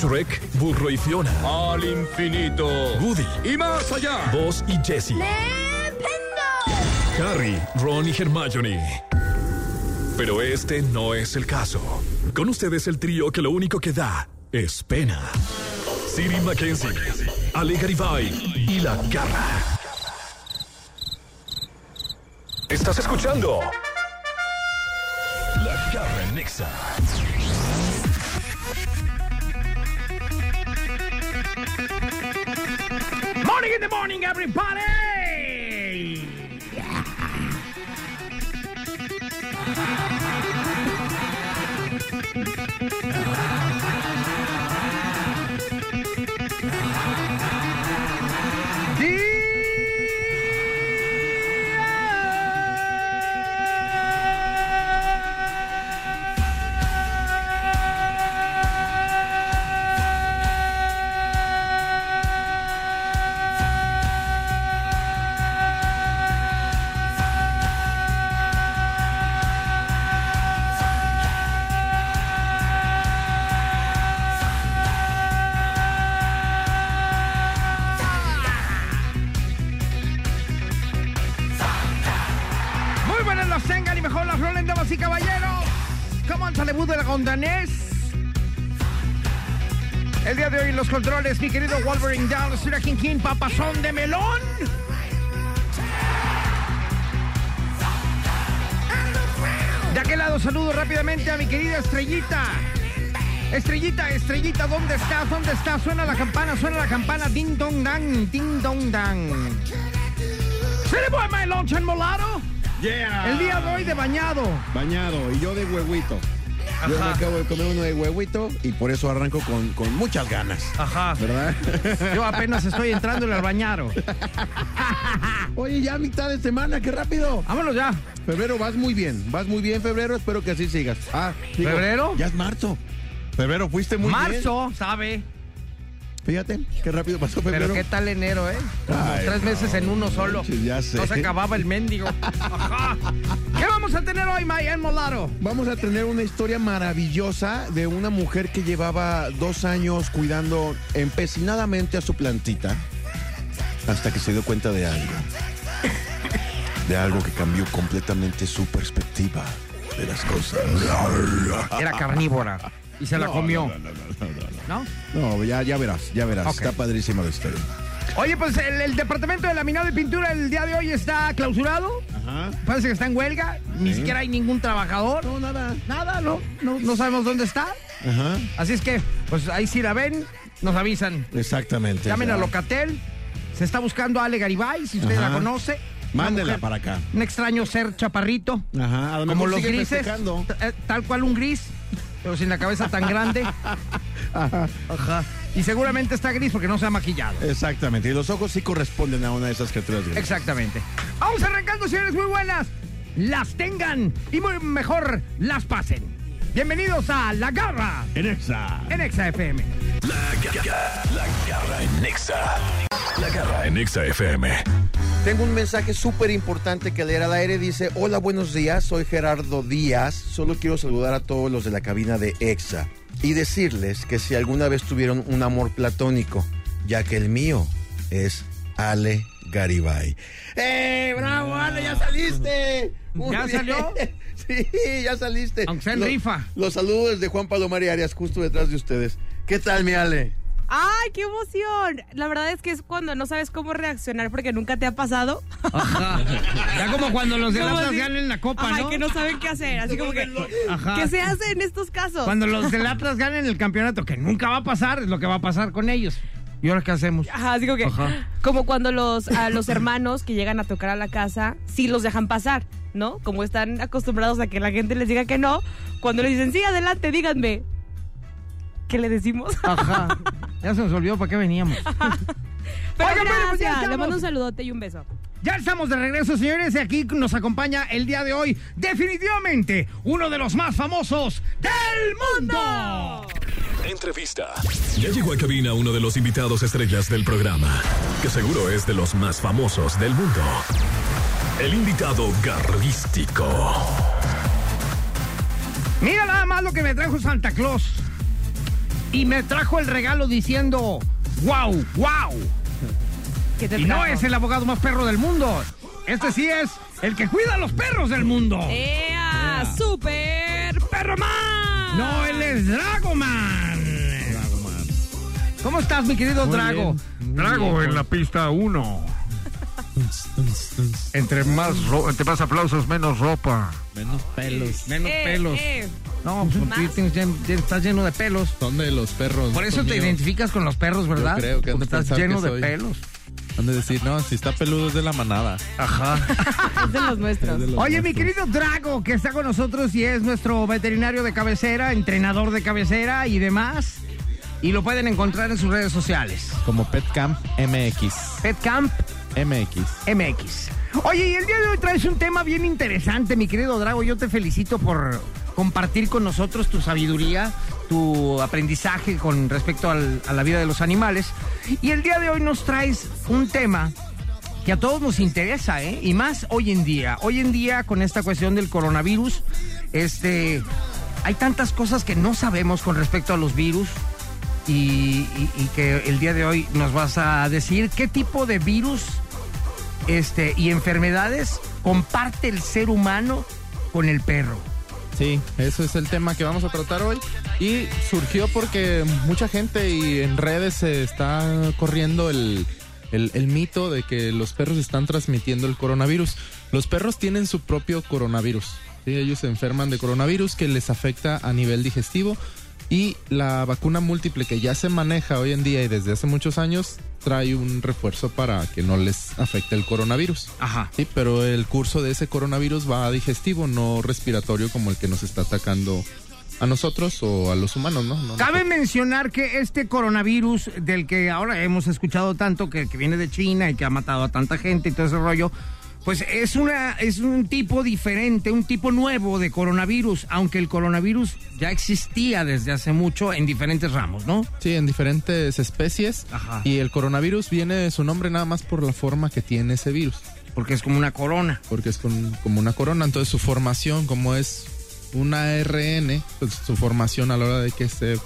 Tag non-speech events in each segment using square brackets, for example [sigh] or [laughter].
Shrek, Burro y Fiona. Al infinito. Woody, Y más allá. Buzz y Jessie. Harry, Ron y Hermione. Pero este no es el caso. Con ustedes el trío que lo único que da es pena. Siri Mackenzie, Ale Garibay y La Garra. ¿Estás escuchando? La Garra Nexa. Morning in the morning, everybody! Muy controles, mi querido Wolverine Sira King King, papazón de melón. De aquel lado saludo rápidamente a mi querida Estrellita. Estrellita, Estrellita, ¿dónde estás? ¿Dónde estás? Suena la campana, suena la campana. Ding dong dang, ding dong dang. ¿Se le voy my lunch enmolado? Yeah. El día de hoy de bañado. Bañado y yo de Yo me acabo de comer uno de huehuito y por eso arranco con, con muchas ganas. Ajá. ¿Verdad? [laughs] Yo apenas estoy entrando al bañaro. [laughs] Oye, ya mitad de semana, qué rápido. Vámonos ya. Febrero, vas muy bien. Vas muy bien, febrero. Espero que así sigas. Ah, digo, ¿Febrero? Ya es marzo. Febrero, fuiste muy bien. Marzo, ¿sabe? Fíjate, qué rápido pasó febrero. Pero qué tal enero, ¿eh? Ay, tres meses en uno solo. ya sé. No se acababa el mendigo. [laughs] Ajá. ¿Qué vamos a tener hoy, my enmolado? Vamos a tener una historia maravillosa de una mujer que llevaba dos años cuidando empecinadamente a su plantita hasta que se dio cuenta de algo. De algo que cambió completamente su perspectiva de las cosas. Era carnívora. Y se la No, comió. No, no, no, no, no. ¿No? No, ya, ya verás, ya verás. Está padrísima la historia. Oye, pues el, el departamento de laminado y pintura el día de hoy está clausurado. Ajá. Parece que está en huelga. Ni Sí. siquiera hay ningún trabajador. No, nada. Nada, no, no, no sabemos dónde está. Ajá. Así es que, pues ahí si la ven, nos avisan. Exactamente. Llamen Ya. a Locatel. Se está buscando a Ale Garibay, si usted Ajá. la conoce. Mándela mujer- para acá. Un extraño ser chaparrito. Ajá. A lo Como mejor los sigue grises. eh, Tal cual un gris, pero sin la cabeza tan grande. [laughs] Ajá. Y seguramente está gris porque no se ha maquillado. Exactamente. Y los ojos sí corresponden a una de esas criaturas grises. Exactamente. Vamos arrancando, señores, muy buenas. Las tengan y muy mejor las pasen. Bienvenidos a La Garra En Exa. en Exa FM. La Garra, la Garra en Nexa. La Garra en Nexa FM. Tengo un mensaje súper importante que leer al aire. Dice, hola, buenos días, soy Gerardo Díaz. Solo quiero saludar a todos los de la cabina de EXA y decirles que si alguna vez tuvieron un amor platónico, ya que el mío es Ale Garibay. ¡Eh, bravo, Ale, ya saliste! Muy ¿Ya bien. salió? [laughs] Sí, ya saliste. Aunque sea en Lo- rifa. Los saludos de Juan Palomar y Arias, justo detrás de ustedes. ¿Qué tal, mi Ale? ¡Ay, qué emoción! La verdad es que es cuando no sabes cómo reaccionar porque nunca te ha pasado. Ajá. Ya como [laughs] cuando los del Como Atlas si- ganan la copa, Ay, ¿no? que no saben qué hacer. Así como que. Ajá. ¿Qué se hace en estos casos? Cuando los del Atlas ganen el campeonato, que nunca va a pasar, es lo que va a pasar con ellos. ¿Y ahora qué hacemos? Ajá, así como que. Ajá. Como cuando los, a los hermanos que llegan a tocar a la casa, sí los dejan pasar, ¿no? Como están acostumbrados a que la gente les diga que no, cuando les dicen, sí, adelante, díganme. ¿Qué le decimos? Ajá. [laughs] Ya se nos olvidó para qué veníamos. [laughs] Pero Oigan, bueno, pues ya gracias. Le mando un saludote y un beso. Ya estamos de regreso, señores, y aquí nos acompaña el día de hoy, definitivamente, uno de los más famosos del mundo. Entrevista. Ya llegó a cabina uno de los invitados estrellas del programa, que seguro es de los más famosos del mundo. El invitado garrístico. Mira nada más lo que me trajo Santa Claus. Y me trajo el regalo diciendo, wow, wow. ¿Qué te Y no es el abogado más perro del mundo. Este sí es el que cuida a los perros del mundo. ¡Ea! ¡Super Perroman! No, él es Dragoman. ¿Cómo estás, mi querido Drago? Drago en la pista 1. [laughs] Entre más, ro- entre más aplausos, menos ropa. Menos pelos. Menos Eh, pelos. eh. No, pues tú tienes- ya- ya estás lleno de pelos. Son de los perros. Por eso te míos. identificas con los perros, ¿verdad? Yo creo que Porque estás lleno que de pelos. Han de decir, no, si está peludo es de la manada. Ajá. [laughs] Es de los nuestros. Es de los Oye, mi querido Drago, que está con nosotros y es nuestro veterinario de cabecera, entrenador de cabecera y demás. Y lo pueden encontrar en sus redes sociales. Como Pet Camp MX. Pet Camp MX. MX. Oye, y el día de hoy traes un tema bien interesante, mi querido Drago. Yo te felicito por compartir con nosotros tu sabiduría, tu aprendizaje con respecto a la vida de los animales. Y el día de hoy nos traes un tema que a todos nos interesa, ¿eh? Y más hoy en día. Hoy en día, con esta cuestión del coronavirus, este, hay tantas cosas que no sabemos con respecto a los virus. Y que el día de hoy nos vas a decir qué tipo de virus este, y enfermedades comparte el ser humano con el perro. Sí, eso es el tema que vamos a tratar hoy. Y surgió porque mucha gente y en redes se está corriendo el, el- mito de que los perros están transmitiendo el coronavirus. Los perros tienen su propio coronavirus. ¿sí? Ellos se enferman de coronavirus que les afecta a nivel digestivo. Y la vacuna múltiple que ya se maneja hoy en día y desde hace muchos años trae un refuerzo para que no les afecte el coronavirus. Ajá. Sí, pero el curso de ese coronavirus va a digestivo, no respiratorio como el que nos está atacando a nosotros o a los humanos, ¿no? No, no. Cabe mencionar que este coronavirus del que ahora hemos escuchado tanto, que, que viene de China y que ha matado a tanta gente y todo ese rollo, pues es, una, es un tipo diferente, un tipo nuevo de coronavirus, aunque el coronavirus ya existía desde hace mucho en diferentes ramos, ¿no? Sí, en diferentes especies. Ajá. Y el coronavirus viene su nombre nada más por la forma que tiene ese virus, Porque es como una corona. porque es con- como una corona. Entonces su formación, como es un ARN, pues su formación a la hora de que se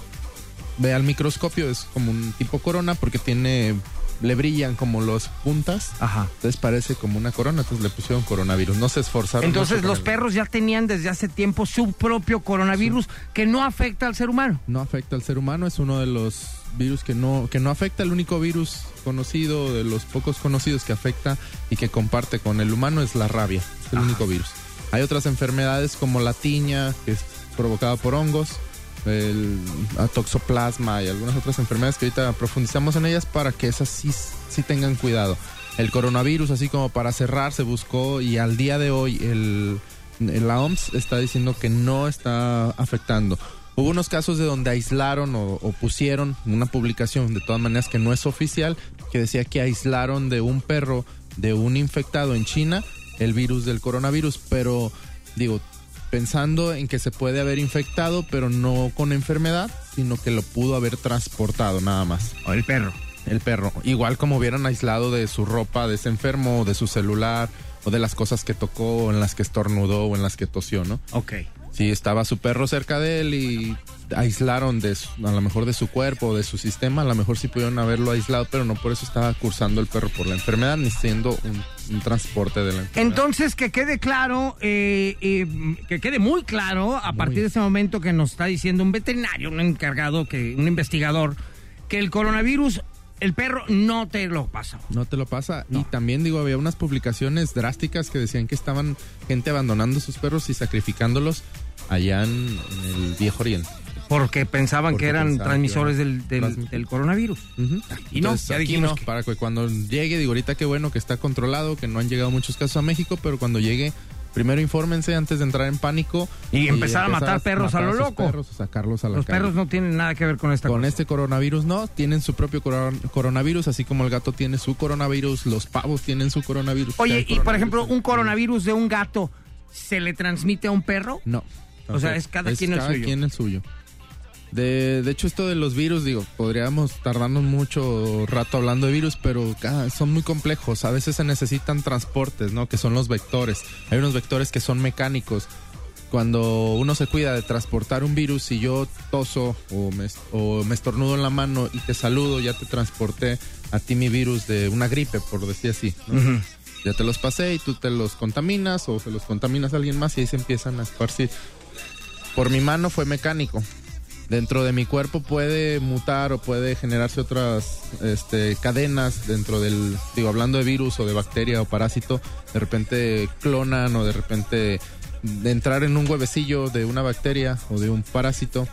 ve al microscopio es como un tipo corona porque tiene, le brillan como los puntas. Ajá. Entonces parece como una corona, entonces le pusieron coronavirus. No se esforzaron. Entonces los perros ya tenían desde hace tiempo su propio coronavirus que no afecta al ser humano. No afecta al ser humano, es uno de los virus que no, que no afecta, el único virus conocido, de los pocos conocidos que afecta y que comparte con el humano es la rabia, es el único virus. Hay otras enfermedades como la tiña, que es provocada por hongos, el toxoplasma y algunas otras enfermedades que ahorita profundizamos en ellas para que esas sí, sí tengan cuidado. El coronavirus, así como para cerrar, se buscó y al día de hoy el, la OMS está diciendo que no está afectando. Hubo unos casos de donde aislaron o, o pusieron una publicación, de todas maneras que no es oficial, que decía que aislaron de un perro de un infectado en China el virus del coronavirus, pero digo, pensando en que se puede haber infectado, pero no con enfermedad, sino que lo pudo haber transportado nada más. O el perro. El perro, igual como hubieran aislado de su ropa, de ese enfermo, o de su celular, o de las cosas que tocó, o en las que estornudó, o en las que tosió, ¿no? Ok. Si estaba su perro cerca de él y aislaron de su- a lo mejor de su cuerpo o de su sistema, a lo mejor sí pudieron haberlo aislado, pero no por eso estaba cursando el perro por la enfermedad, ni siendo un, un transporte de la enfermedad. Entonces, que quede claro, eh, eh, que quede muy claro a partir de ese momento que nos está diciendo un veterinario, un encargado, que un investigador, que el coronavirus, el perro no te lo pasa. No te lo pasa. Y también digo, había unas publicaciones drásticas que decían que estaban gente abandonando sus perros y sacrificándolos allá en, en el viejo oriente. Porque pensaban Porque que eran pensaban transmisores que del, coronavirus. Ujú. Y no, Entonces, ya aquí dijimos no, que- para que cuando llegue, digo ahorita qué bueno que está controlado, que no han llegado muchos casos a México, pero cuando llegue primero infórmense antes de entrar en pánico. Y empezar a matar perros a lo loco. perros o sacarlos a la Los calle. perros no tienen nada que ver con esta Con cosa. este coronavirus no, tienen su propio coron- coronavirus, así como el gato tiene su coronavirus, los pavos tienen su coronavirus. Oye, y por ejemplo, un coronavirus de un gato, ¿se le transmite a un perro? No. O sea, es cada quien el cada suyo. quien el suyo. De, de hecho, esto de los virus, digo, podríamos tardarnos mucho rato hablando de virus, pero cada- son muy complejos. A veces se necesitan transportes, ¿no? Que son los vectores. Hay unos vectores que son mecánicos. Cuando uno se cuida de transportar un virus, si yo toso o me, o me estornudo en la mano y te saludo, ya te transporté a ti mi virus de una gripe, por decir así. ¿no? Ya te los pasé y tú te los contaminas o se los contaminas a alguien más y ahí se empiezan a esparcir. Por mi mano fue mecánico. Dentro de mi cuerpo puede mutar o puede generarse otras este, cadenas dentro del, digo, hablando de virus o de bacteria o parásito, de repente clonan o de repente de entrar en un huevecillo de una bacteria o de un parásito,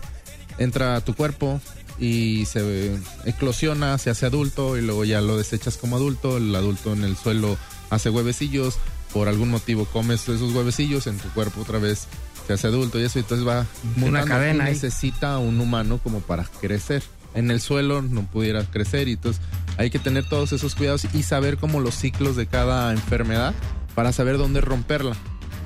entra a tu cuerpo y se eclosiona, se hace adulto y luego ya lo desechas como adulto, el adulto en el suelo hace huevecillos, por algún motivo comes esos huevecillos, en tu cuerpo otra vez se hace adulto y eso entonces va mutando cadena y ahí. necesita un humano como para crecer. En el suelo no pudiera crecer y entonces hay que tener todos esos cuidados y saber como los ciclos de cada enfermedad para saber dónde romperla.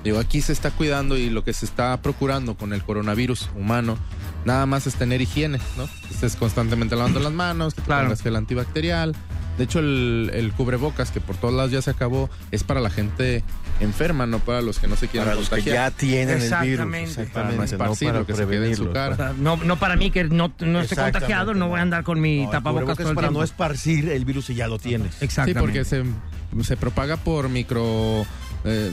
Digo, aquí se está cuidando y lo que se está procurando con el coronavirus humano nada más es tener higiene, ¿no? Estés constantemente lavando las manos, que te Claro. pongas gel antibacterial. De hecho, el, el cubrebocas, que por todos lados ya se acabó, es para la gente enferma, no para los que no se quieren Para los que contagiar. ya tienen el virus. Exactamente. Para no esparcirlo, que se quede en su cara. No, no para mí que no, no esté contagiado, no voy a andar con mi No, tapabocas todo el para tiempo. no esparcir el virus y ya lo tienes. Sí, Exactamente. porque se, se propaga por micro... eh,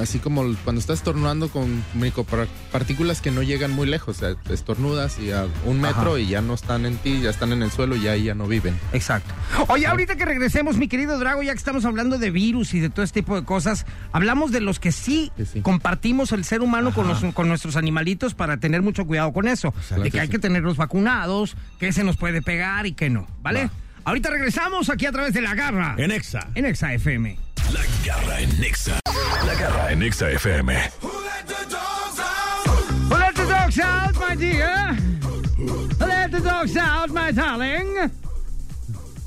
así como cuando estás estornudando con micropartículas que no llegan muy lejos. O sea, estornudas y a un metro Ajá. y ya no están en ti, ya están en el suelo y ahí ya no viven. Exacto. Oye, ahorita que regresemos, mi querido Drago, ya que estamos hablando de virus y de todo este tipo de cosas, hablamos de los que sí, Que sí. compartimos el ser humano con, los- con nuestros animalitos para tener mucho cuidado con eso. De que hay que tenerlos vacunados, que se nos puede pegar y que no, ¿vale? Ahorita regresamos aquí a través de La Garra. En Exa. En Exa FM. La garra en Nexa. La garra en Nexa FM. Who let the dogs out, my dear? Who let the dogs out, my darling?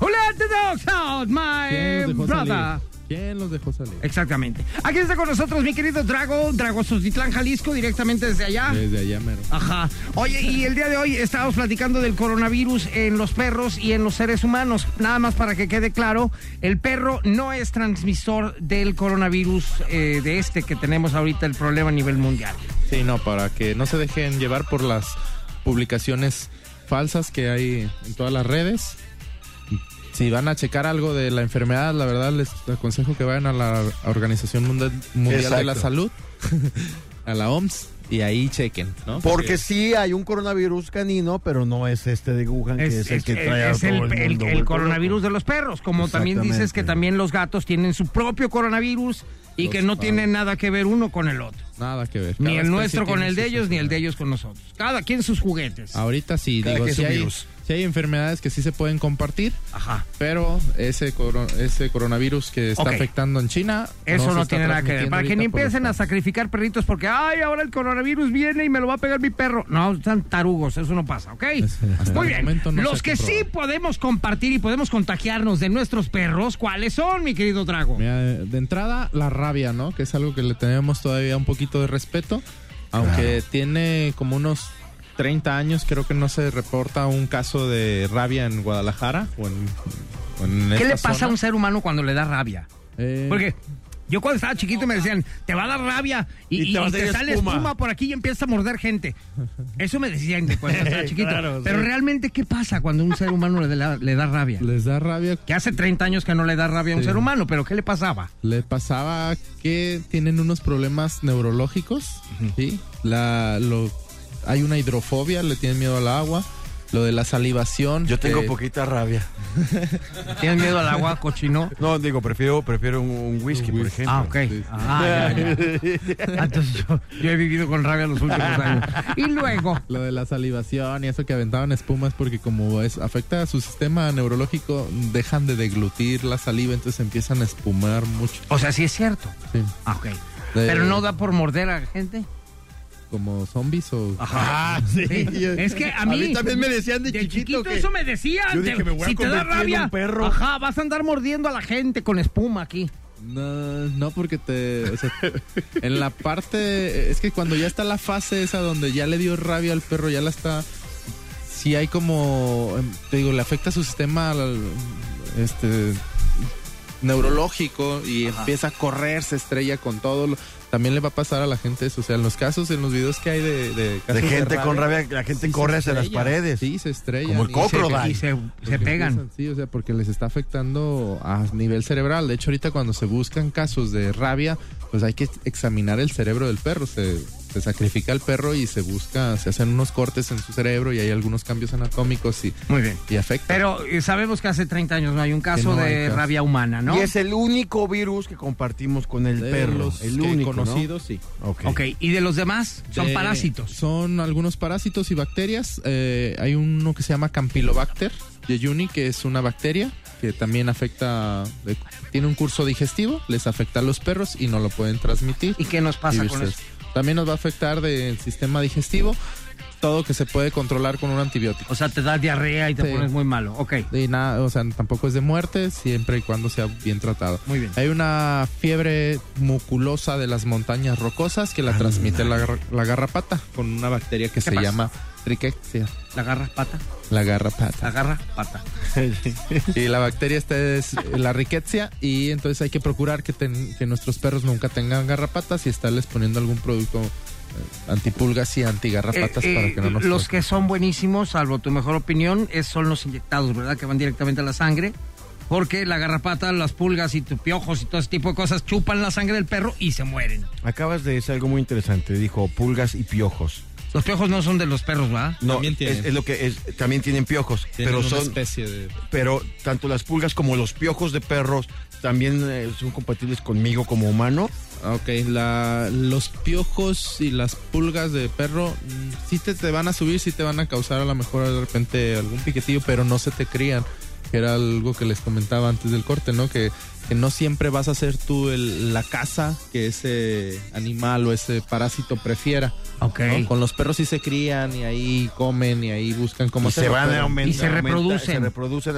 Who let the dogs out, my ¿Quién los dejó brother? salir? ¿Quién los dejó salir? Exactamente. Aquí está con nosotros mi querido Drago, Drago Sustitlán, Jalisco, directamente desde allá. Desde allá mero. Ajá. Oye, y el día de hoy estábamos platicando del coronavirus en los perros y en los seres humanos. Nada más para que quede claro, el perro no es transmisor del coronavirus eh, de este que tenemos ahorita el problema a nivel mundial. Sí, no, para que no se dejen llevar por las publicaciones falsas que hay en todas las redes. Si van a checar algo de la enfermedad, la verdad les aconsejo que vayan a la Organización Mundial, Mundial de la. Salud, [laughs] a la OMS, y ahí chequen, ¿no? Porque sí hay un coronavirus canino, pero no es este de Wuhan, que es, el que trae a es todo el- el, el- mundo el vuelto coronavirus de los perros. Como también dices que también los gatos tienen su propio coronavirus y Los que no pavos. tienen nada que ver uno con el otro. Nada que ver. Ni el nuestro con tiene el de ellos, ni el de ellos con nosotros. Cada quien sus juguetes. Ahorita sí, Cada digo, su hay, virus. Sí hay enfermedades que sí se pueden compartir, Ajá. pero ese, coro- ese coronavirus que está afectando en China... Eso no, está tiene nada que ver. Para que ni empiecen a sacrificar perritos porque, ay, ahora el coronavirus viene y me lo va a pegar mi perro. No, están tarugos, eso no pasa, ¿ok? Muy bien. no Los que sí podemos compartir y podemos contagiarnos de nuestros perros, ¿cuáles son, mi querido Drago? Mira, de entrada, la rabia, ¿no? Que es algo que le tenemos todavía un poquito de respeto. Aunque tiene como unos 30 años, creo que no se reporta un caso de rabia en Guadalajara o en, o en ¿Qué le pasa a un ser humano cuando le da rabia? Eh, Porque yo cuando estaba chiquito me decían, te va a dar rabia y, Y y- te sale espuma. espuma. por aquí y empieza a morder gente. Eso me decían de cuando estaba [laughs] chiquito. Claro, Pero sí. realmente, ¿qué pasa cuando un ser humano le da, le da rabia? Les da rabia. Que hace 30 años que no le da rabia a un ser humano, pero ¿qué le pasaba? Le pasaba que tienen unos problemas neurológicos, ¿sí? La, lo, hay una hidrofobia, le tienen miedo al agua. Lo de la salivación. Yo tengo que- poquita rabia. [laughs] ¿Tienes miedo al agua, cochino? No, digo, prefiero, prefiero un, un whisky, por ejemplo. Ah, ok. Ah, ya, ya. [laughs] Entonces yo, yo he vivido con rabia los últimos [laughs] años. Y luego, Lo de la salivación y eso que aventaban espumas porque como es afecta a su sistema neurológico, dejan de deglutir la saliva, entonces empiezan a espumar mucho. o sea, sí es cierto. Sí. Ah, ok. De- Pero no da por morder a la gente. Como zombies o... Ah, sí. [laughs] Es que a mí, también me decían de, chiquito, que- eso me decían. Yo dije, te- me voy a si te da rabia, un perro. ajá, vas a andar mordiendo a la gente con espuma aquí. No, no porque te... o sea, [laughs] en la parte... Es que cuando ya está la fase esa donde ya le dio rabia al perro, ya la está... Sí hay como... em, Te digo, le afecta su sistema este neurológico y empieza a correr, se estrella con todo. lo- También le va a pasar a la gente eso. O sea, en los casos, en los videos que hay de... De, casos De gente con rabia, la gente sí corre hacia las paredes. Sí, se estrella. Como el Y coco. se- Crocodile. Y se, pegan. empiezan, sí, o sea, porque les está afectando a nivel cerebral. De hecho, ahorita cuando se buscan casos de rabia, pues hay que examinar el cerebro del perro. Se, se sacrifica el perro y se busca, se hacen unos cortes en su cerebro y hay algunos cambios anatómicos y, Muy bien. y afecta. Pero eh, sabemos que hace 30 años no hay un caso no hay de caso. rabia humana, ¿no? Y es el único virus que compartimos con el De perro. los el único, ¿no? conocidos, sí. Ok. Ok, y de los demás son De- parásitos. Son algunos parásitos y bacterias. Eh, hay uno que se llama Campylobacter yeyuni, que es una bacteria que también afecta, eh, tiene un curso digestivo, les afecta a los perros y no lo pueden transmitir. ¿Y qué nos pasa y con eso? También nos va a afectar del sistema digestivo, todo que se puede controlar con un antibiótico. O sea, te da diarrea y te Sí. pones muy malo. Ok, Y nada, o sea, tampoco es de muerte, siempre y cuando sea bien tratado. muy bien. Hay una fiebre muculosa de las montañas rocosas que la transmite la, la garrapata con una bacteria que se pasa? llama Rickettsia. La agarra pata, La garrapata. agarra pata. [laughs] Y la bacteria esta es la Rickettsia y entonces hay que procurar que, ten- que nuestros perros nunca tengan garrapatas y estarles poniendo algún producto antipulgas y antigarrapatas Eh, para eh, que no nos los toquen. que son buenísimos, salvo tu mejor opinión, es, son los inyectados, ¿verdad? Que van directamente a la sangre. Porque la garrapata, las pulgas y tus piojos y todo ese tipo de cosas chupan la sangre del perro y se mueren. Acabas de decir algo muy interesante. Dijo pulgas y piojos. Los piojos no son de los perros, ¿verdad? No, También tienen. es, es lo que es. También tienen piojos, Tienen pero una son, especie de... pero tanto las pulgas como los piojos de perros también eh, son compatibles conmigo como humano. Ok, la, los piojos y las pulgas de perro mm, sí te, te van a subir, sí te van a causar a lo mejor de repente algún piquetillo, pero no se te crían. Que era algo que les comentaba antes del corte, ¿no? Que, que no siempre vas a ser tú el- la casa que ese animal o ese parásito prefiera. Ok. ¿no? Con los perros sí se crían y ahí comen y ahí buscan cómo y se van a aumentar. Y se reproducen. Se reproducen.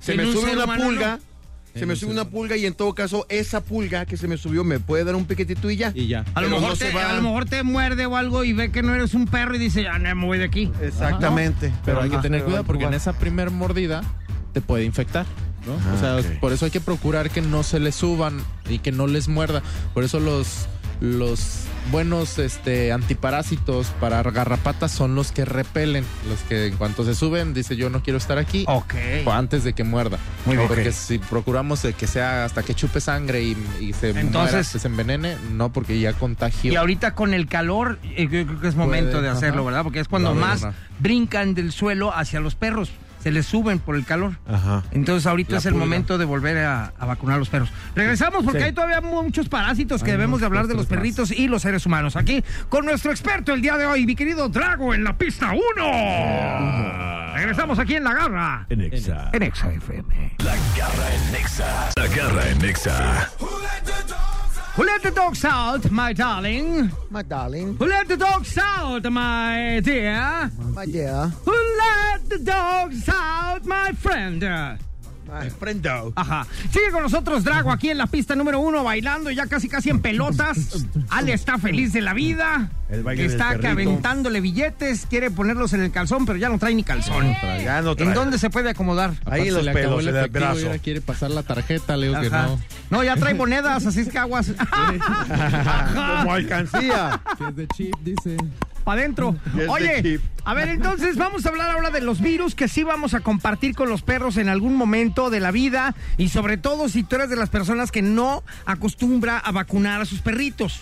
Se me sube una pulga. Se me ser una pulga y en todo caso esa pulga que se me subió me puede dar un piquetito y ya. Y ya. A lo, mejor no te, se va. a lo mejor te muerde o algo y ve que no eres un perro y dice, ya no me voy de aquí. Exactamente. Pero hay que tener cuidado porque en esa primer mordida te puede infectar. ¿no? Ah, o sea, ok. por eso hay que procurar que no se les suban y que no les muerda. Por eso los los buenos este antiparásitos para garrapatas son los que repelen, los que en cuanto se suben dice yo no quiero estar aquí Ok. o antes de que muerda. Muy bien. Porque si procuramos de que sea hasta que chupe sangre y, y se Entonces- muera, se envenene, no porque ya contagio. Y ahorita con el calor, eh, yo creo que es momento Puede, de hacerlo, ajá. ¿verdad? Porque es cuando más brincan del suelo hacia los perros. Se les suben por el calor. Ajá. Entonces ahorita La es el pulga. momento de volver a, a vacunar a los perros. Regresamos porque Sí. hay todavía muchos parásitos que debemos de hablar de los perritos y los seres humanos. Aquí con nuestro experto el día de hoy, mi querido Drago en la pista 1. Regresamos aquí en La Garra. En Exa. En Exa FM. La garra en Nexa. La garra en Nexa. Who let the dogs out, my darling? My darling. Who let the dogs out, my dear? My dear. Who let the dogs out, my friend? My friendo. Ajá. Sigue con nosotros Drago aquí en la pista número uno bailando ya casi casi en pelotas. Ale está feliz de la vida. El baile del está aventándole billetes, quiere ponerlos en el calzón, pero ya no trae ni calzón. Ya no trae. ¿En dónde se puede acomodar? Ahí en los pelos, el en el brazo. quiere pasar la tarjeta, le digo que Ajá. no. No, ya trae monedas, así es que aguas. [laughs] Como alcancía. Que es de chip, dice. Para adentro. [laughs] Oye, a ver, entonces vamos a hablar ahora de los virus que sí vamos a compartir con los perros en algún momento de la vida y sobre todo si tú eres de las personas que no acostumbra a vacunar a sus perritos.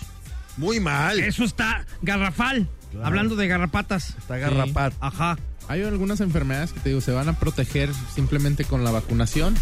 Muy mal. Eso está garrafal. Claro. Hablando de garrapatas. Está garrapat. Ajá. Hay algunas enfermedades que te digo, se van a proteger simplemente con la vacunación.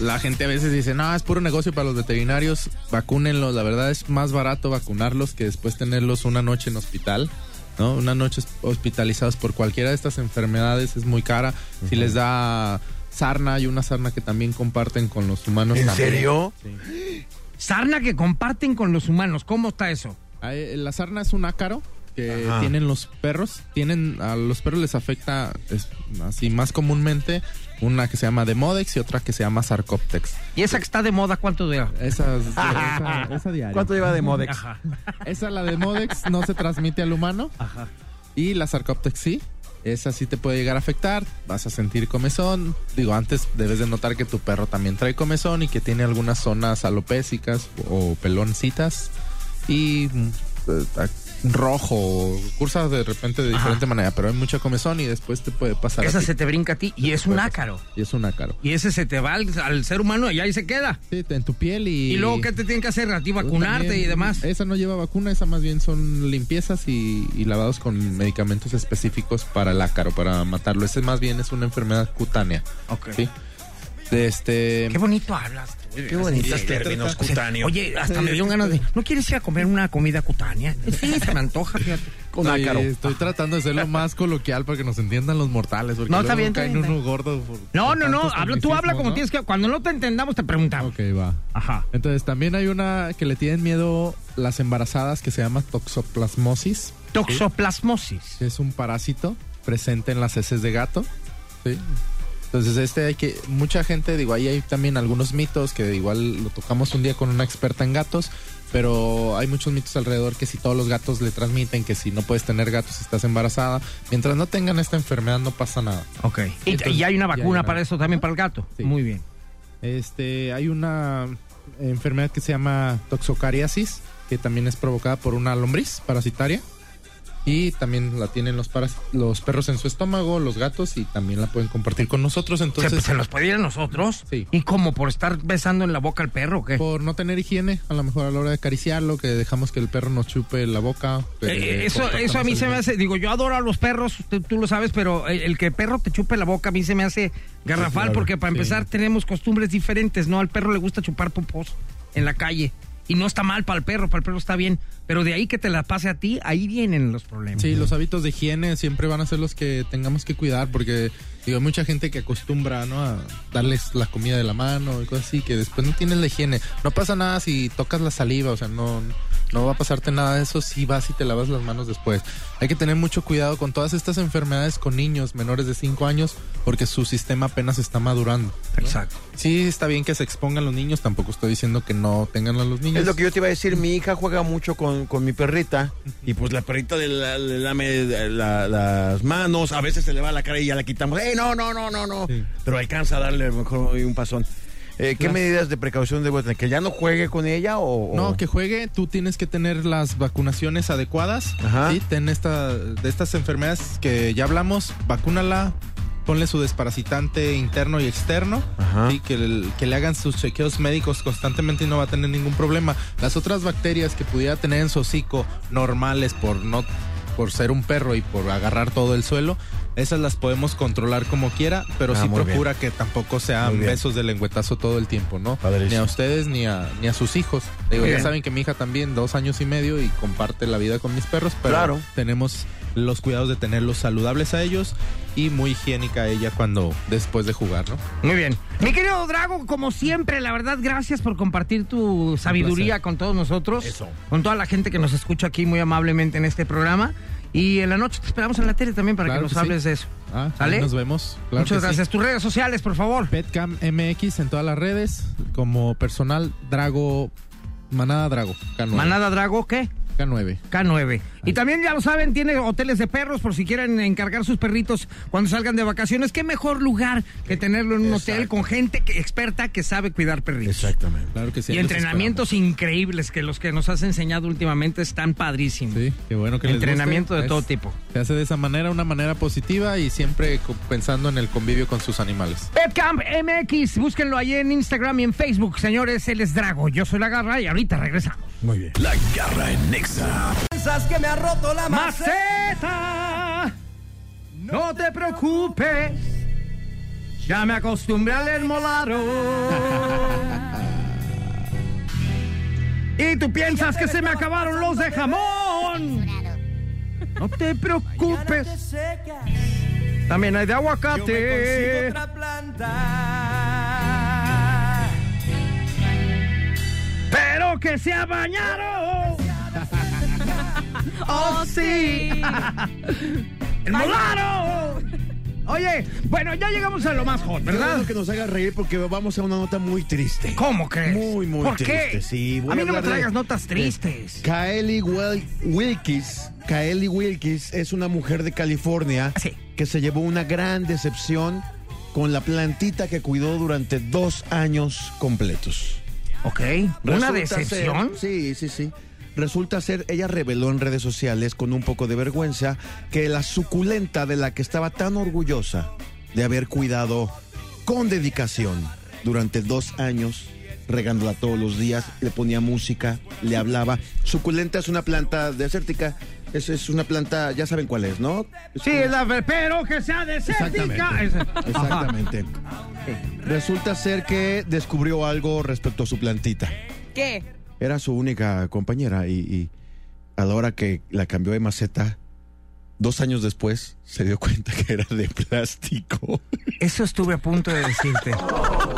La gente a veces dice, no, es puro negocio para los veterinarios, vacúnenlos. La verdad es más barato vacunarlos que después tenerlos una noche en hospital. ¿No? Una noche hospitalizados por cualquiera de estas enfermedades es muy cara. Si les da sarna, hay una sarna que también comparten con los humanos. ¿En también. serio? Sí. Sarna que comparten con los humanos. ¿Cómo está eso? Hay- La sarna es un ácaro que Ajá. tienen los perros. Tienen a los perros les afecta es, así más comúnmente una que se llama Demodex y otra que se llama Sarcoptex. ¿Y esa que está de moda cuánto dura? Esa, [laughs] esa, esa diaria. ¿Cuánto lleva de Modex? Ajá. Esa la Demodex no se transmite al humano Ajá. y la Sarcoptex sí. Esa sí te puede llegar a afectar, vas a sentir comezón. Digo, antes debes de notar que tu perro también trae comezón y que tiene algunas zonas alopésicas o peloncitas y mm, eh, rojo, o cursa de repente de diferente manera, pero hay mucha comezón y después te puede pasar. a Esa ti. se te brinca a ti y es un ácaro. Y es un ácaro. Y ese se te va al, al ser humano y ahí se queda. Sí, en tu piel y... ¿Y luego qué te tienen que hacer? ¿A ti vacunarte También, y demás? Esa no lleva vacuna, esa más bien son limpiezas y, y lavados con medicamentos específicos para el ácaro, para matarlo. Ese más bien es una enfermedad cutánea. Ok. ¿sí? De este... Qué bonito hablas. Qué bonitos términos cutáneos. Oye, hasta me dio ganas de. ¿No quieres ir a comer una comida cutánea? Sí, se me antoja, fíjate. Con. Estoy tratando de hacerlo más coloquial para que nos entiendan los mortales. Porque No, está bien, está caen uno gordo. por- No, por no, no. Habla, tú habla como ¿no? tienes que. Cuando no te entendamos, te preguntamos. Ok, va. Ajá. Entonces también hay una que le tienen miedo las embarazadas que se llama toxoplasmosis. Toxoplasmosis. es un parásito presente en las heces de gato. ¿sí? Entonces, este hay que. Mucha gente, digo, ahí hay también algunos mitos que igual lo tocamos un día con una experta en gatos. Pero hay muchos mitos alrededor que si todos los gatos le transmiten, que si no puedes tener gatos estás embarazada, mientras no tengan esta enfermedad no pasa nada. Ok. Y, Entonces, y hay una hay vacuna una- para eso también para el gato. Sí. Muy bien. Este, hay una enfermedad que se llama toxocariasis, que también es provocada por una lombriz parasitaria. Y también la tienen los, paras- los perros en su estómago, los gatos, y también la pueden compartir con nosotros. ¿Se, Entonces, se nos puede ir a nosotros? Sí. ¿Y cómo? ¿Por estar besando en la boca al perro o qué? por no tener higiene, a lo mejor a la hora de acariciarlo, que dejamos que el perro nos chupe la boca. Eh, eh, eso, cortamos eso a mí se me hace, digo, yo adoro a los perros, tú, tú lo sabes, pero el, el que el perro te chupe la boca a mí se me hace garrafal claro, porque para sí. empezar tenemos costumbres diferentes, ¿no? Al perro le gusta chupar popos en la calle y no está mal para el perro, para el perro está bien, pero de ahí que te la pase a ti, ahí vienen los problemas. Sí, los hábitos de higiene siempre van a ser los que tengamos que cuidar porque digo, hay mucha gente que acostumbra ¿no? a darles la comida de la mano y cosas así que después no tienes la higiene. No pasa nada si tocas la saliva, o sea, no, no va a pasarte nada de eso si vas y te lavas las manos después. Hay que tener mucho cuidado con todas estas enfermedades con niños menores de 5 años porque su sistema apenas está madurando. ¿no? Exacto. Sí, está bien que se expongan los niños, tampoco estoy diciendo que no tengan a los niños. Es lo que yo te iba a decir, mi hija juega mucho con, con mi perrita y pues la perrita le, la- le lame la- las manos, a veces se le va la cara y ya la quitamos. ¡Ey, no, no, no, no, no! Sí. Pero alcanza a darle a lo mejor un pasón. Eh, ¿Qué Las- medidas de precaución debo tener? ¿Que ya no juegue con ella o...? o- No, que juegue, tú tienes que tener las vacunaciones adecuadas. Ajá. Sí, ten esta, de estas enfermedades que ya hablamos, vacúnala, ponle su desparasitante interno y externo, sí, que, le hagan sus chequeos médicos constantemente y no va a tener ningún problema. Las otras bacterias que pudiera tener en su hocico normales por no por ser un perro y por agarrar todo el suelo, esas las podemos controlar como quiera, pero Ah, sí bien. procura que tampoco sean besos de lengüetazo todo el tiempo, ¿no? Padrísimo. Ni a ustedes ni a, ni a sus hijos. Digo, ya saben que mi hija también, dos años y medio, y comparte la vida con mis perros, pero Claro. tenemos los cuidados de tenerlos saludables a ellos y muy higiénica ella cuando después de jugar, ¿no? Muy bien. Mi querido Drago, como siempre, la verdad, gracias por compartir tu sabiduría con todos nosotros. Eso. Con toda la gente que nos escucha aquí muy amablemente en este programa. Y en la noche te esperamos en la tele también para Claro que nos que sí. hables de eso. Ah, ¿Sale? nos vemos. Claro Muchas sí. gracias. Tus redes sociales, por favor. Petcam MX en todas las redes, como personal Drago, Manada Drago, K9. Manada Drago, ¿qué? K9. K9. Y también, ya lo saben, tiene hoteles de perros por si quieren encargar sus perritos cuando salgan de vacaciones. ¿Qué mejor lugar que tenerlo en un hotel con gente que- experta que sabe cuidar perritos? Exactamente. Claro que sí. y entrenamientos increíbles que los que nos has enseñado últimamente están padrísimos. Sí, qué bueno que les guste. Entrenamiento de Es- todo tipo. Se hace de esa manera, una manera positiva y siempre pensando en el convivio con sus animales. Petcamp MX, búsquenlo ahí en Instagram y en Facebook, señores. Él es Drago, yo soy La Garra y ahorita regresamos. Muy bien. La garra en Nexa. Maceta, no te preocupes, ya me acostumbré al hermolaro. y tú piensas que se me acabaron los de jamón. No te preocupes. También hay de aguacate. Pero que se ha bañado. ¡Oh, sí! [laughs] ¡El molaro! Oye, bueno, ya llegamos a lo más hot, ¿Verdad? ¿verdad? que nos haga reír porque vamos a una nota muy triste. ¿Cómo crees? Muy, muy ¿Por triste, qué? sí. Voy a mí a no me de- traigas notas tristes. Kaeli Wil- Wilkis, Kaeli Wilkis es una mujer de California Sí. que se llevó una gran decepción con la plantita que cuidó durante dos años completos. Ok, una Resulta decepción. ser- sí, sí, sí. Resulta ser, ella reveló en redes sociales con un poco de vergüenza que la suculenta de la que estaba tan orgullosa de haber cuidado con dedicación durante dos años, regándola todos los días, le ponía música, le hablaba. Suculenta es una planta desértica, es, es una planta, ya saben cuál es, ¿no? Es Sí, como- es la, pero que sea desértica. Exactamente. Resulta ser que descubrió algo respecto a su plantita. ¿Qué? Era su única compañera y, y a la hora que la cambió de maceta, dos años después se dio cuenta que era de plástico. Eso estuve a punto de decirte. [laughs]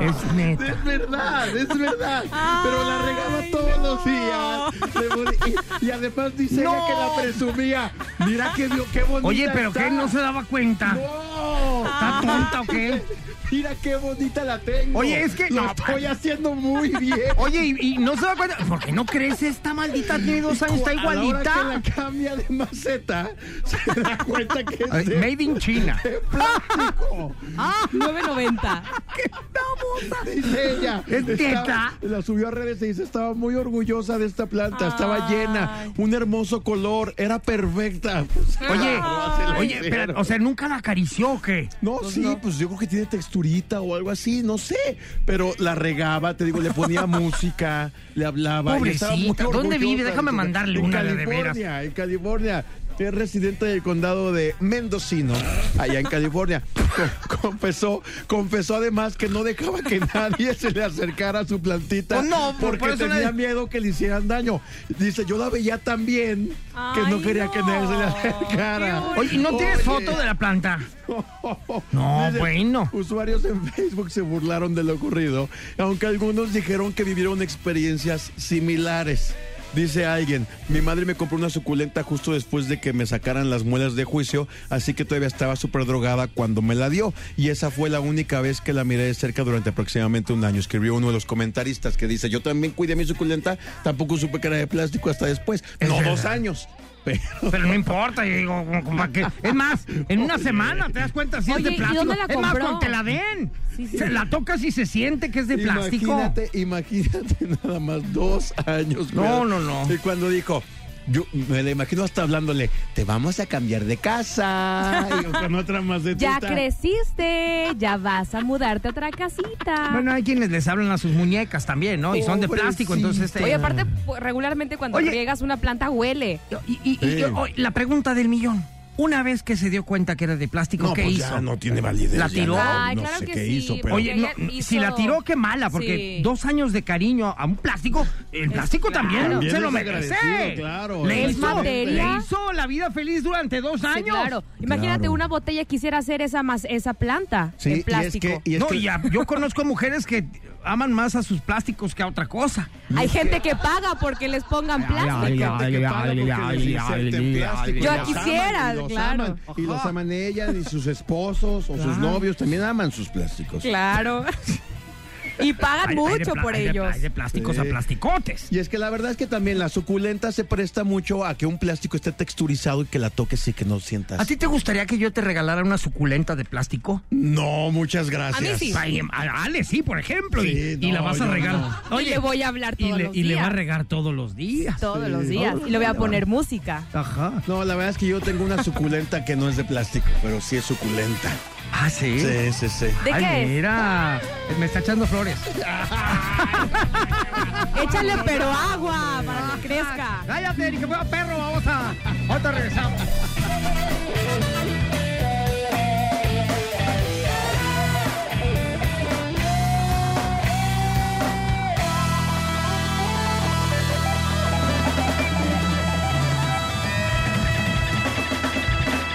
es neta. Es verdad, es verdad. Pero la regaba todos los días. Y, y además dice ella No. que la presumía. Mira qué, qué bonita Oye, pero está. ¿qué? ¿No se daba cuenta? No. ¿Está tonta o qué? Mira qué bonita la tengo. Oye, es que- Lo no, estoy haciendo muy bien. Oye, y, y no se da cuenta. ¿Por qué no crece esta maldita? Tiene dos años, está A la hora que igualita. la cambia de maceta, se da cuenta que Ay, es de, Made in China. de plástico. 9.90. [laughs] Dice ella. ¿Es Estaba- neta? La subió a redes y dice, estaba muy orgullosa de esta planta, estaba llena, un hermoso color, era perfecta. Oye, oye, pero, o sea, ¿nunca la acarició o qué? No, sí, pues yo creo que tiene texturita o algo así, no sé. Pero la regaba, te digo, le ponía [laughs] música, le hablaba. Pobrecita, ¿dónde vive? Déjame mandarle en una de- de veras. California, en California. Es residente del condado de Mendocino, allá en California. Co- confesó, confesó además que no dejaba que nadie se le acercara a su plantita Oh, no, por- porque por tenía le- miedo que le hicieran daño. Dice, yo la veía tan bien que no quería que nadie se le acercara. Oye, ¿y no tienes Oye. foto de la planta? [laughs] No, Dice, bueno. Usuarios en Facebook se burlaron de lo ocurrido, aunque algunos dijeron que vivieron experiencias similares. Dice alguien, mi madre me compró una suculenta justo después de que me sacaran las muelas de juicio, así que todavía estaba súper drogada cuando me la dio. Y esa fue la única vez que la miré de cerca durante aproximadamente un año. Escribió uno de los comentaristas que dice, yo también cuidé mi suculenta, tampoco supe que era de plástico hasta después. Es no verdad. dos años. Pero Pero no importa, yo digo, como para qué. Es más, en una semana te das cuenta si es de ¿y plástico. dónde la es más, compró? cuando te la den. Sí, sí. Se la tocas y se siente que es de plástico. Imagínate, imagínate [laughs] nada más dos años. No, no, no. Y cuando dijo, yo me la imagino hasta hablándole, te vamos a cambiar de casa. Y con otra macetita. [laughs] Ya creciste, ya vas a mudarte a otra casita. Bueno, hay quienes les hablan a sus muñecas también, ¿no? Y son de plástico, entonces... este, Oye, aparte, pues, regularmente cuando Oye. riegas una planta huele. Y, y- y- Sí. oh, la pregunta del millón. Una vez que se dio cuenta que era de plástico, No, ¿qué pues hizo? ya no tiene validez. ¿La tiró? No, Ay, no claro sé que qué sí, hizo, pero... Oye, no, hizo- si la tiró, qué mala, porque Sí. dos años de cariño a un plástico, el plástico también, También se lo merece. claro. Le Es hizo, materia. le hizo la vida feliz durante dos Sí, años. claro. Imagínate Claro. una botella quisiera hacer esa mas- esa planta Sí, y en es plástico. que- y es no, que- y ya, yo conozco mujeres que aman más a sus plásticos que a otra cosa. Hay gente que paga porque les pongan plástico. plástico. Yo Y quisiera, aman, y los claro. aman. Y los aman ella y sus esposos o sus novios también aman sus plásticos. Claro. Y pagan Hay- mucho por hay de- ellos. Hay de plásticos Sí. a plasticotes. Y es que la verdad es que también la suculenta se presta mucho a que un plástico esté texturizado y que la toques y que no sientas. ¿A ti te gustaría que yo te regalara una suculenta de plástico? No, muchas gracias. A mí sí. A Ale sí, por ejemplo. y- y, la vas a regar. no. Y le voy a hablar y todos le, los y le va a días. regar todos los días. Todos Sí. los días. Y le voy a poner música. Ajá. No, la verdad es que yo tengo una suculenta que no es de plástico, pero sí es suculenta. Ah, sí. Sí, sí, sí. ¿De Ay, qué es? mira, me está echando flores. [laughs] Échale pero agua para que crezca. Cállate, ni que fuera perro, vamos a. Ahorita regresamos.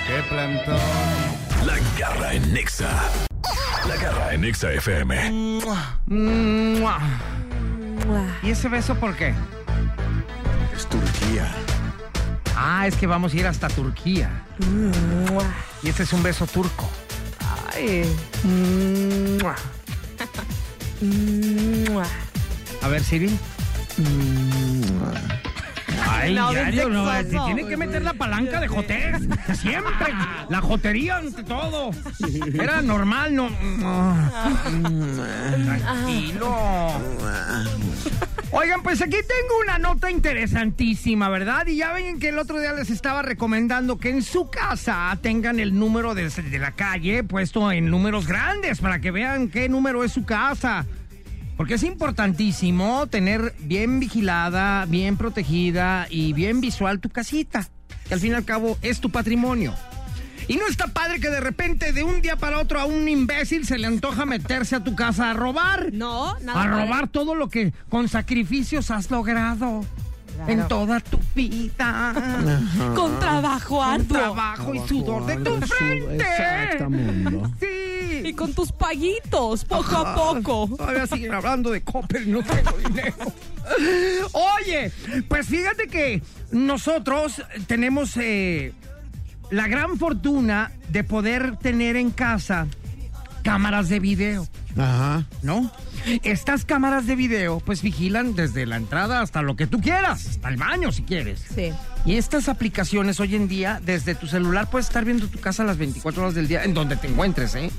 Qué plantón. La garra en Nexa. La garra en Nexa FM. Mua. ¿Y ese beso por qué? Es Turquía. Ah, es que vamos a ir hasta Turquía. Y ese es un beso turco. Ay. A ver, Siri. Ay, No, diario, no, se tiene que meter la palanca de jotería. Siempre. La jotería ante todo. Era normal, no. Tranquilo. Oigan, pues aquí tengo una nota interesantísima, ¿verdad? Y ya ven que el otro día les estaba recomendando que en su casa tengan el número de, de la calle puesto en números grandes para que vean qué número es su casa. Porque es importantísimo tener bien vigilada, bien protegida y bien visual tu casita. Que al fin y al cabo es tu patrimonio. Y no está padre que de repente, de un día para otro, a un imbécil se le antoja meterse a tu casa a robar. No, nada. A padre. robar todo lo que con sacrificios has logrado en toda tu vida. Con trabajo Con arduo. trabajo y sudor de tu frente. Sí. Y con tus paguitos, poco a poco. Todavía siguen hablando de Coppel, no tengo dinero. Oye, pues fíjate que nosotros tenemos eh, la gran fortuna de poder tener en casa cámaras de video, Ajá. ¿no? Estas cámaras de video pues vigilan desde la entrada hasta lo que tú quieras, hasta el baño si quieres. Sí. Y estas aplicaciones hoy en día, desde tu celular, puedes estar viendo tu casa las 24 horas del día, en donde te encuentres, ¿eh?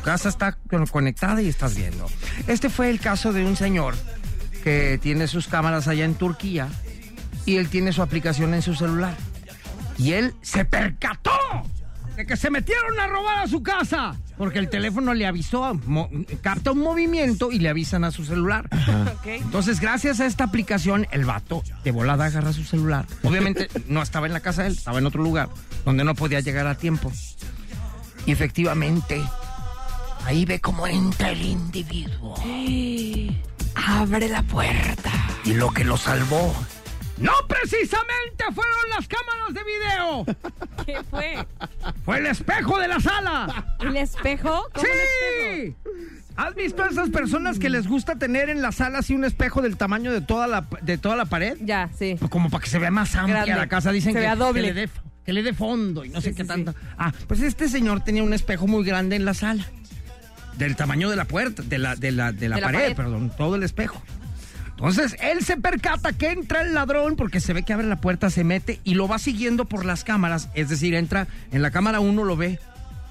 Tu casa está con- conectada y estás viendo. Este fue el caso de un señor que tiene sus cámaras allá en Turquía y él tiene su aplicación en su celular. Y él se percató de que se metieron a robar a su casa. Porque el teléfono le avisó, mo- capta un movimiento y le avisan a su celular. Entonces, gracias a esta aplicación, el vato de volada agarra su celular. Obviamente [laughs] no estaba en la casa de él, estaba en otro lugar, donde no podía llegar a tiempo. Y efectivamente, ahí ve cómo entra el individuo. Abre la puerta. Y lo que lo salvó. No precisamente fueron las cámaras de video, [laughs] ¿Qué fue? fue el espejo de la sala. ¿El espejo? ¿Cómo el espejo? ¡Sí! ¿Has visto a esas personas que les gusta tener en la sala así un espejo del tamaño de toda la, de toda la pared? Ya, sí. Como para que se vea más amplia Grande. la casa. Dicen Se que, vea doble. que le dé, que le dé fondo y no sé Sí, qué sí, tanto. Ah, pues este señor tenía un espejo muy grande en la sala. Del tamaño de la puerta, de la, de la, de la De la pared, pared. perdón, todo el espejo. Entonces, él se percata que entra el ladrón porque se ve que abre la puerta, se mete y lo va siguiendo por las cámaras. Es decir, entra en la cámara 1, lo ve.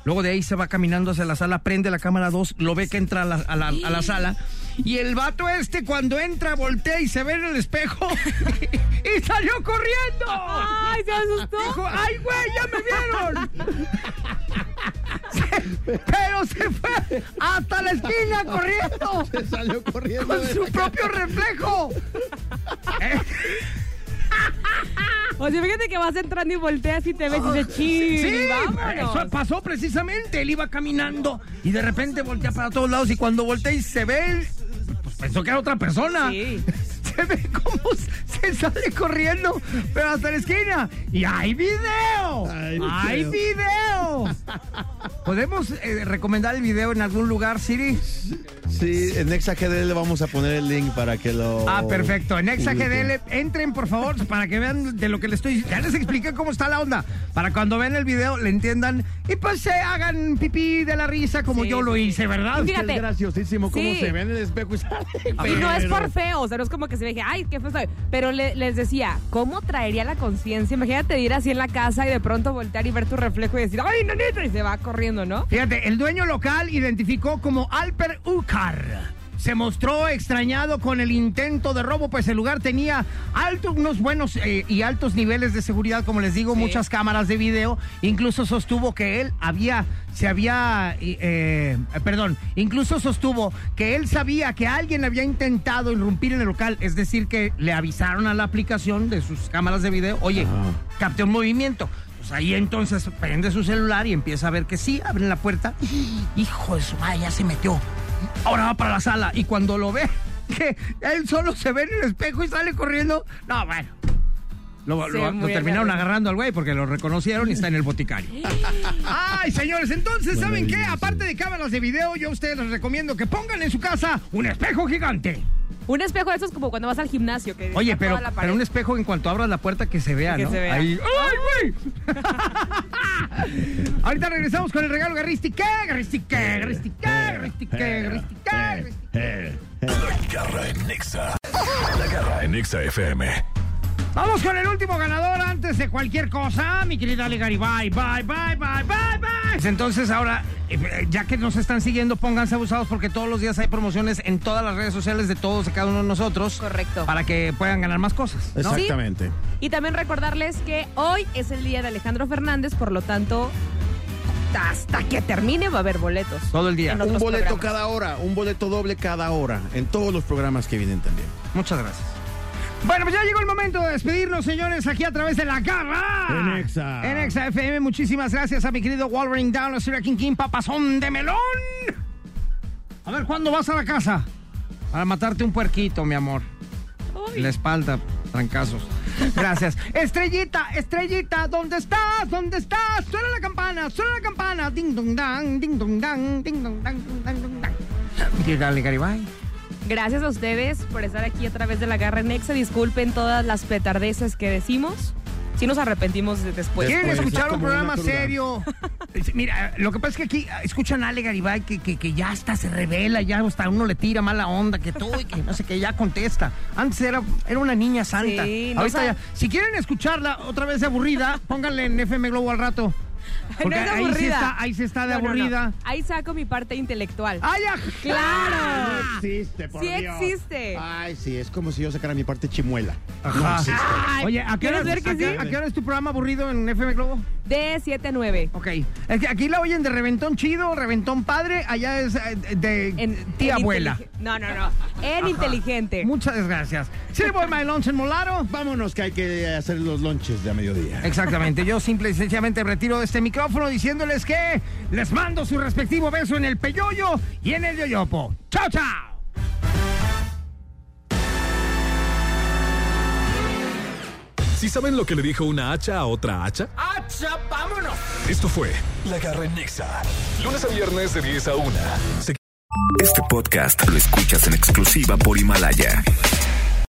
Luego de ahí se va caminando hacia la sala, prende la cámara 2, lo ve que entra a la, a la- a la sala. Y el vato este, cuando entra, voltea y se ve en el espejo [laughs] y salió corriendo. ¡Ay, se asustó! Dijo, ¡ay, güey, ya me vieron! Pero se fue hasta la esquina corriendo Se salió corriendo. con su propio reflejo. Eh, O sea, fíjate que vas entrando y volteas y te ves y dices, ¡chii! Sí, vámonos! eso pasó precisamente. Él iba caminando y de repente voltea para todos lados y cuando voltea y se ve, pues pensó que era otra persona. Sí. Ve cómo se sale corriendo, pero hasta la esquina. Y hay video. Hay Hay video. video. ¿Podemos eh, recomendar el video en algún lugar, Siri? Sí, en ExaGDL le vamos a poner el link para que lo. Ah, perfecto. En. ExaGDL, entren por favor para que vean de lo que les estoy diciendo. Ya les expliqué cómo está la onda. Para cuando vean el video le entiendan y pues se hagan pipí de la risa como Sí, yo lo hice, ¿verdad? Fíjate, Es graciosísimo cómo Sí. se ve en el espejo y sale. Y no es por feo, o sea, no es como que se que, ay, qué feo. Pero le- les decía, ¿cómo traería la conciencia? Imagínate ir así en la casa y de pronto voltear y ver tu reflejo y decir, ay, nanita, y se va corriendo, ¿no? Fíjate, el dueño local identificó como Alper Ukar. Se mostró extrañado con el intento de robo, pues el lugar tenía altos, unos buenos eh, y altos niveles de seguridad, como les digo, Sí. muchas cámaras de video. Incluso sostuvo que él había, se había, eh, eh, perdón, incluso sostuvo que él sabía que alguien había intentado irrumpir en el local, es decir, que le avisaron a la aplicación de sus cámaras de video, oye, capté un movimiento. Pues ahí entonces prende su celular y empieza a ver que sí, abren la puerta. [gasps] Hijo de su madre, ya se metió. Ahora va para la sala. Y cuando lo ve, [laughs] que él solo se ve en el espejo y sale corriendo. No, bueno. Lo, Sí, lo- lo muy terminaron agarrado. agarrando al güey porque lo reconocieron y está en el boticario. [laughs] Ay, señores, entonces, ¿saben qué? Aparte de cámaras de video, yo a ustedes les recomiendo que pongan en su casa un espejo gigante. Un espejo de esos como cuando vas al gimnasio. Que Oye, pero, un espejo en cuanto abras la puerta que se vea, Que ¿no? se vea. Ahí- ¡Ay, güey! [laughs] Ahorita regresamos con el regalo Garristique, Garristique, Garristique, Garristique, Garristique, Garristique. La garra en Nexa. La garra en Nexa FM. Vamos con el último ganador antes de cualquier cosa, mi querida Ale Garibay. Bye, bye, bye, bye, bye. Entonces ahora, eh, ya que nos están siguiendo, pónganse abusados porque todos los días hay promociones en todas las redes sociales de todos y cada uno de nosotros. Correcto. Para que puedan ganar más cosas. ¿no? Exactamente. Y también recordarles que hoy es el día de Alejandro Fernández, por lo tanto, hasta que termine va a haber boletos. Todo el día. Un boleto programas. cada hora, un boleto doble cada hora, en todos los programas que vienen también. Muchas gracias. Bueno, pues ya llegó el momento de despedirnos, señores, aquí a través de la garra. En Exa. En Exa FM, muchísimas gracias a mi querido Wolverine Down, la señora King King, papazón de melón. A ver, ¿cuándo vas a la casa? Para matarte un puerquito, mi amor. Uy. La espalda, trancazos. Gracias. [laughs] Estrellita, estrellita, ¿dónde estás? ¿Dónde estás? Suena la campana, suena la campana. Ding dong dang, ding dong dang, ding dong dang, ding dong dang, dang. Mi querida Ale Garibay. Gracias a ustedes por estar aquí a través de la Garra Nexa. Disculpen todas las petardeces que decimos. Si nos arrepentimos de- después. ¿Quieren escuchar es un programa serio? Mira, lo que pasa es que aquí escuchan a Ale Garibay que, que, que ya hasta se revela, ya hasta uno le tira mala onda, que tú y que no sé qué, ya contesta. Antes era, era una niña santa. Sí, no Ahorita ya. Si quieren escucharla otra vez de aburrida, pónganle en FM Globo al rato. Porque No es ahí, sí aburrida. está, ahí sí está de No, no, no. aburrida. Ahí saco mi parte intelectual. ¡Ay, ya! ¡Claro! No existe, por Sí Dios. existe. Ay, sí, es como si yo sacara mi parte chimuela. Ajá. Ay, Oye, ¿a qué, hora, ¿quieres ver que a sí? a qué hora es tu programa aburrido en FM Globo? De 7 a 9. Ok. Es que aquí la oyen de reventón chido, reventón padre, allá es eh, de En, tía en abuela. intelig- No, no, no. En inteligente. Muchas gracias. Sí, voy [laughs] my lunch en Molaro. Vámonos que hay que hacer los lonches de a mediodía. Exactamente, yo simple y sencillamente retiro de este micrófono diciéndoles que les mando su respectivo beso en el peyoyo y en el yoyopo. ¡Chao, chao! ¿Sí saben lo que le dijo una hacha a otra hacha? ¡Hacha, vámonos! Esto fue La Garra en Nexa. Lunes a viernes de 10 a 1. Este podcast lo escuchas en exclusiva por Himalaya.